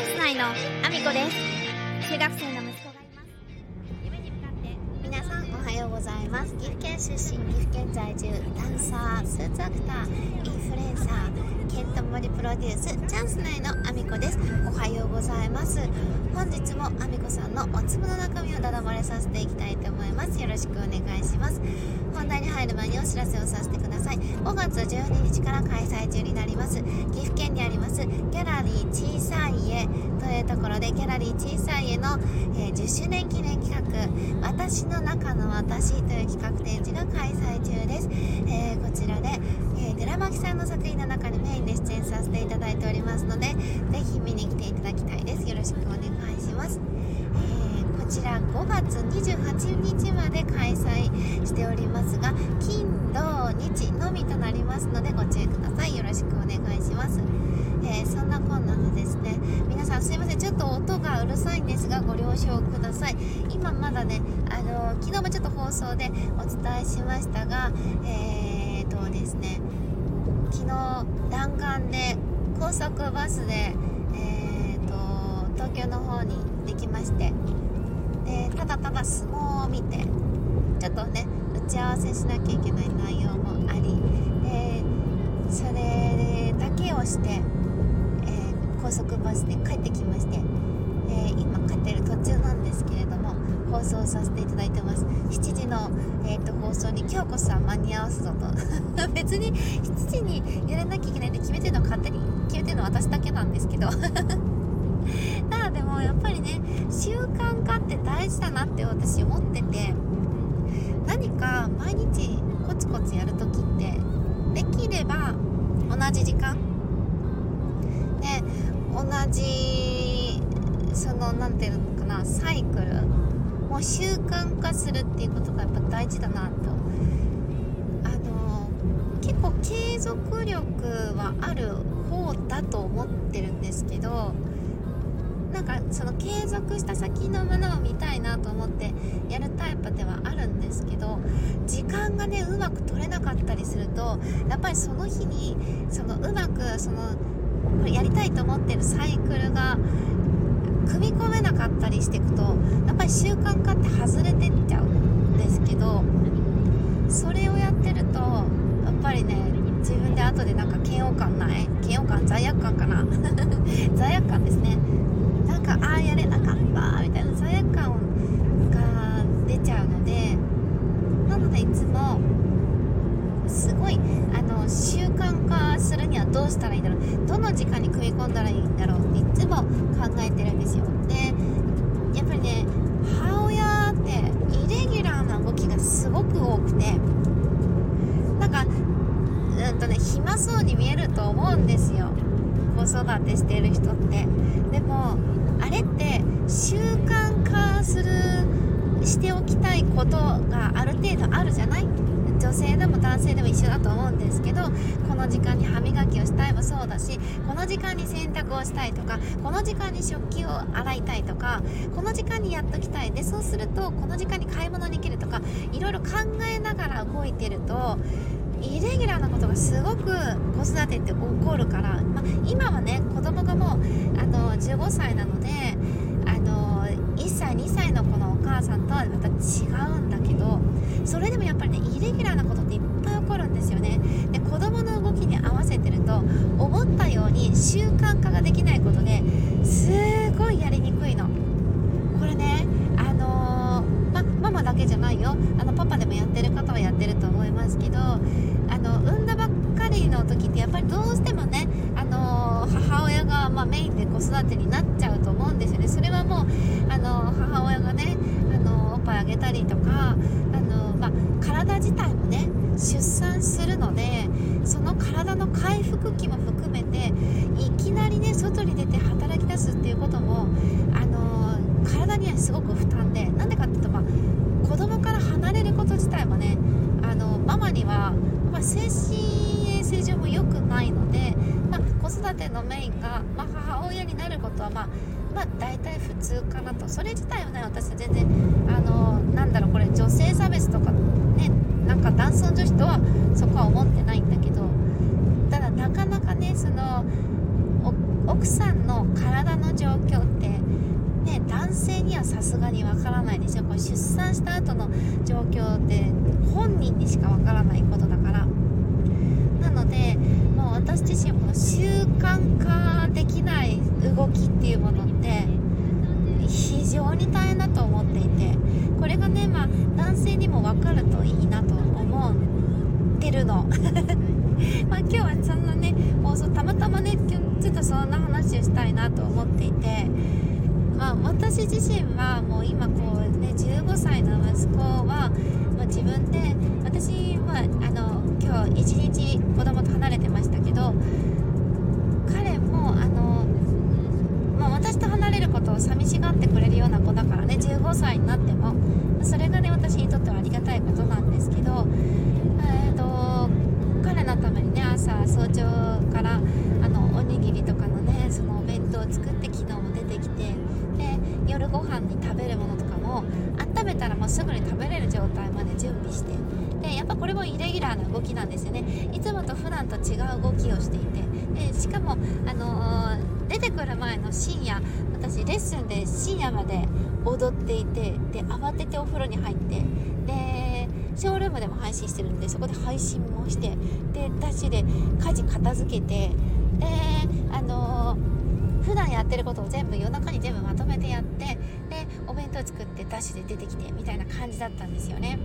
ャンス内のアミコです。中学生の息子ございます。岐阜県出身岐阜県在住ダンサースーツアクターインフルエンサーケントモリプロデュースチャンス内のアミコです。おはようございます。本日もアミコさんのお粒の中身をダダ漏れさせていきたいと思います。よろしくお願いします。本題に入る前にお知らせをさせてください。5月12日から開催中になります。岐阜県にありますギャラリー小さい家。というところでギャラリー小さい家の、えー10周年記念企画「私の中の私」という企画展示が開催中です、えーこちらで、えー、寺巻さんの作品の中にメインで出演させていただいておりますのでぜひ見に来ていただきたいです。よろしくお願いします、えーこちら5月28日まで開催しておりますが金土日のみとなりますのでご注意ください。よろしくお願いします。すいません。ちょっと音がうるさいんですがご了承ください。今まだねあの昨日もちょっと放送でお伝えしましたがえー、とですね昨日弾丸で高速バスでえー、と東京の方に行ってきましてでただただ相撲を見てちょっとね打ち合わせしなきゃいけない内容もありでそれだけをして、高速バスで帰ってきまして、えー今帰ってる途中なんですけれども放送させていただいてます。7時の、えーと放送に今日こそは間に合わすぞと。別に7時にやらなきゃいけないって決めてるのは勝手に決めてるのは私だけなんですけど。ただでもやっぱりね習慣化って大事だなって私思ってて何か毎日コツコツやるときってできれば同じ時間。で同じその何ていうのかなサイクルもう習慣化するっていうことがやっぱ大事だなと。あの結構継続力はある方だと思ってるんですけどなんかその継続した先のものを見たいなと思ってやるタイプではあるんですけど時間がねうまく取れなかったりするとやっぱりその日にそのうまくそのこれやりたいと思ってるサイクルが組み込めなかったりしていくとやっぱり習慣化って外れてっちゃうんですけどそれをやってるとやっぱりね自分で後でなんか嫌悪感ない嫌悪感罪悪感かな？罪悪感ですね。なんかああやれなかったみたいな罪悪感が出ちゃうのでなのでいつもすごいあの習慣化するどうしたらいいんだろう。どの時間に組み込んだらいいんだろうっていつも考えてるんですよ。でやっぱりね母親ってイレギュラーな動きがすごく多くてなんかうんとね暇そうに見えると思うんですよ。子育てしてる人って。でもあれって習慣化するしておきたいことがある程度あるじゃない？女性でも男性でも一緒だと思うんですけどこの時間に歯磨きをしたいもそうだしこの時間に洗濯をしたいとかこの時間に食器を洗いたいとかこの時間にやっときたい。でそうするとこの時間に買い物に行けるとかいろいろ考えながら動いてるとイレギュラーなことがすごく子育てって起こるから、ま、今はね子供がもうあの15歳なのであの1歳2歳の子のお母さんとはまた違うそれでもやっぱりねイレギュラーなことっていっぱい起こるんですよね。で子供の動きに合わせてると思ったように習慣化ができないことですごいやりにくいの。これねあのーまママだけじゃないよ。あのパパでもやってる方はやってると思いますけどあの産んだばっかりの時ってやっぱりどうしてもねあのー母親が、まあ、メインで子育てになっちゃうと思うんですよね。それはもうあのー母親がねあのーおっぱいあげたりとか、体自体もね出産するのでその体の回復期も含めていきなりね外に出て働き出すっていうこともあのー体にはすごく負担でなんでかっていうと、まあ、子供から離れること自体もねあのママには、まあ、精神衛生上も良くないので、まあ、子育てのメインが、まあ、母親になることはまあまあ大体普通かなと。それ自体はね私全然あのなんだろうこれ女性差別とかねなんか男尊女子とはそこは思ってないんだけどただなかなかねその奥さんの体の状況ってね男性にはさすがにわからないでしょこれ出産した後の状況って本人にしかわからないことだから。なので私自身も習慣化できない動きっていうものって非常に大変だと思っていてこれがねまあ男性にも分かるといいなと思ってるの。ま今日はそんなね放送たまたまねちょっとそんな話をしたいなと思っていてまあ私自身はもう今こうね15歳の息子はもう自分で私はあの今日一日子供と離れ彼もあのまあ、私と離れることを寂しがってくれるような子だからね15歳になってもそれがね私にとってはありがたいことなんですけど、えーと、彼のためにね朝早朝からあのおにぎりとかのねそのお弁当を作って昨日も出てきてで夜ご飯に食べるものとかも温めたらもうすぐに食べれる状態まで準備してラーな動きなんですよね。いつもと普段と違う動きをしていて。でしかもあのー出てくる前の深夜私レッスンで深夜まで踊っていてで慌ててお風呂に入って。でショールームでも配信してるんでそこで配信もして。でダッシュで家事片付けて。であのー、普段やってることを全部夜中に全部まとめてやって。でお弁当作ってダッシュで出てきてみたいな感じだったんですよね。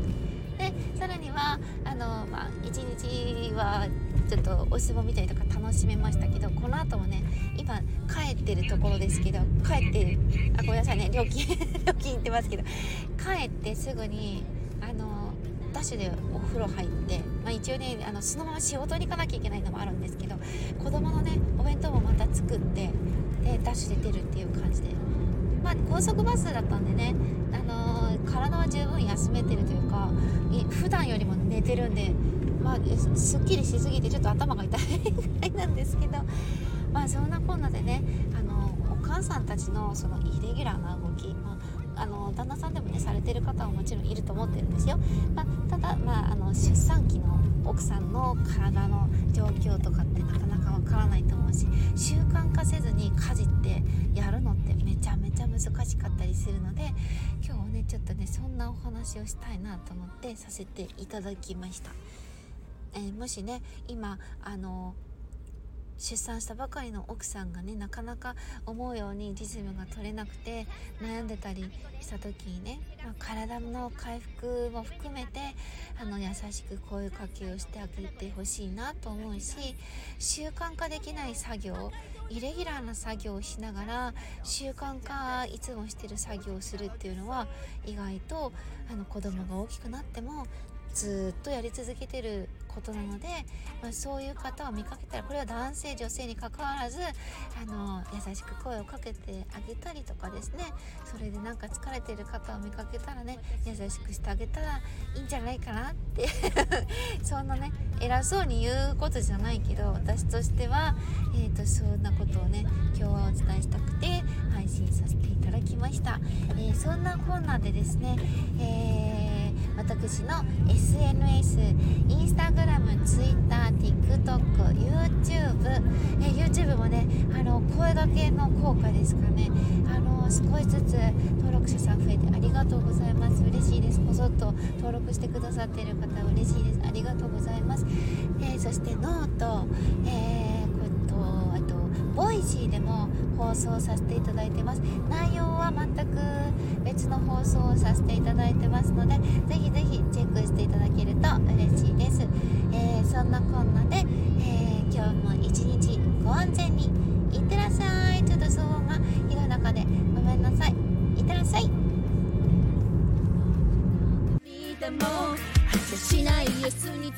さらにはあの、まあ、1日はちょっとお相撲見たりとか楽しめましたけどこの後もね今帰ってるところですけど帰ってあごめんなさいね料金 料金言ってますけど帰ってすぐにあのダッシュでお風呂入って、まあ、一応ねあのそのまま仕事に行かなきゃいけないのもあるんですけど子供のねお弁当もまた作ってでダッシュで出るっていう感じで。まあ高速バスだったんでねあのー、体は十分休めてる普段よりも寝てるんでまあすっきりしすぎてちょっと頭が痛い ぐらいなんですけどまあそんなこんなでねあのお母さんたちのそのイレギュラーな動き、まあ、あの旦那さんでもねされてる方はもちろんいると思ってるんですよ、まあ、ただ、まあ、出産期の奥さんの体の状況とかってなかなかわからないと思うし習慣化せずに家事ってやるのってめちゃめちゃ難しかったりするので今日はねちょっとねそんなお話をしたいなと思ってさせていただきました。えー、もしね今あの出産したばかりの奥さんがねなかなか思うようにリズムが取れなくて悩んでたりした時にね、まあ、体の回復も含めてあの優しく声かけをしてあげてほしいなと思うし習慣化できない作業イレギュラーな作業をしながら習慣化いつもしてる作業をするっていうのは意外とあの子供が大きくなってもずっとやり続けてることなので、まあ、そういう方を見かけたらこれは男性女性にかかわらずあの優しく声をかけてあげたりとかですね。それでなんか疲れてる方を見かけたらね優しくしてあげたらいいんじゃないかなって。そんなね偉そうに言うことじゃないけど私としては、えーと、そんなことをね今日はお伝えしたくて配信させていただきました、えー、そんなこんなでですね、えー私の SNS インスタグラム TwitterTikTokYouTube え YouTube もねあの声がけの効果ですかね。あの少しずつ登録者さん増えてありがとうございます。嬉しいです。こそっと登録してくださっている方嬉しいです。ありがとうございます、えー、そして note、えー、 Voicy でも放送させていただいてます。内容は全く別の放送をさせていただいてますのでぜひぜひチェックしていただけると嬉しいです、えー、そんなこんなで、えー、今日も一日ご安全にいってらっしゃい。ちょっと騒音がひどい中でごめんなさい。いってらっしゃい。果てしない S に